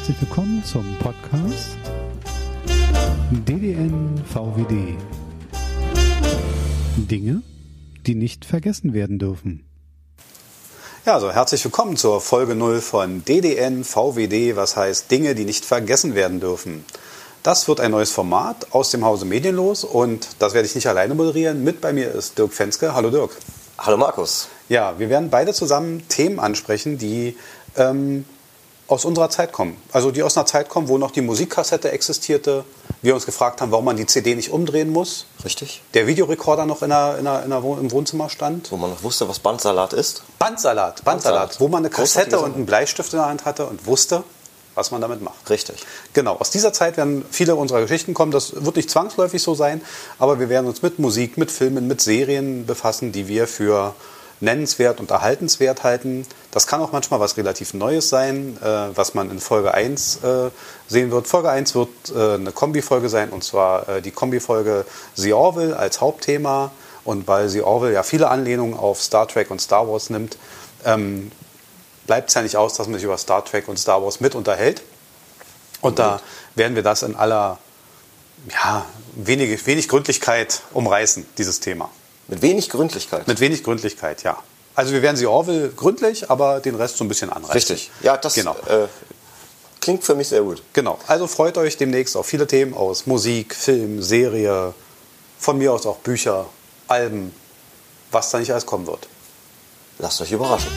herzlich willkommen zum Podcast DDN VWD. Dinge, die nicht vergessen werden dürfen. Ja, also herzlich willkommen zur Folge 0 von DDN VWD, was heißt Dinge, die nicht vergessen werden dürfen. Das wird ein neues Format aus dem Hause Medienlos und das werde ich nicht alleine moderieren. Mit bei mir ist Dirk Fenske. Hallo Dirk. Hallo Markus. Ja, wir werden beide zusammen Themen ansprechen, die ähm, aus unserer Zeit kommen. Also die aus einer Zeit kommen, wo noch die Musikkassette existierte. Wir uns gefragt haben, warum man die CD nicht umdrehen muss. Richtig. Der Videorekorder noch in der, in der, in der, im Wohnzimmer stand. Wo man noch wusste, was Bandsalat ist. Bandsalat, Bandsalat. Bandsalat. Wo man eine Kassette und einen Bleistift in der Hand hatte und wusste, was man damit macht. Richtig. Genau, aus dieser Zeit werden viele unserer Geschichten kommen. Das wird nicht zwangsläufig so sein, aber wir werden uns mit Musik, mit Filmen, mit Serien befassen, die wir für nennenswert und erhaltenswert halten. Das kann auch manchmal was relativ Neues sein, äh, was man in Folge 1 äh, sehen wird. Folge 1 wird äh, eine Kombi-Folge sein, und zwar äh, die Kombi-Folge The Orville als Hauptthema. Und weil The Orville ja viele Anlehnungen auf Star Trek und Star Wars nimmt, ähm, bleibt es ja nicht aus, dass man sich über Star Trek und Star Wars mit unterhält. Und da werden wir das in aller ja, wenig, wenig Gründlichkeit umreißen, dieses Thema. Mit wenig Gründlichkeit. Mit wenig Gründlichkeit, ja. Also wir werden sie Orwell gründlich, aber den Rest so ein bisschen anreißen. Richtig. Ja, das Genau. äh, klingt für mich sehr gut. Genau. Also freut euch demnächst auf viele Themen aus Musik, Film, Serie, von mir aus auch Bücher, Alben, was da nicht alles kommen wird. Lasst euch überraschen.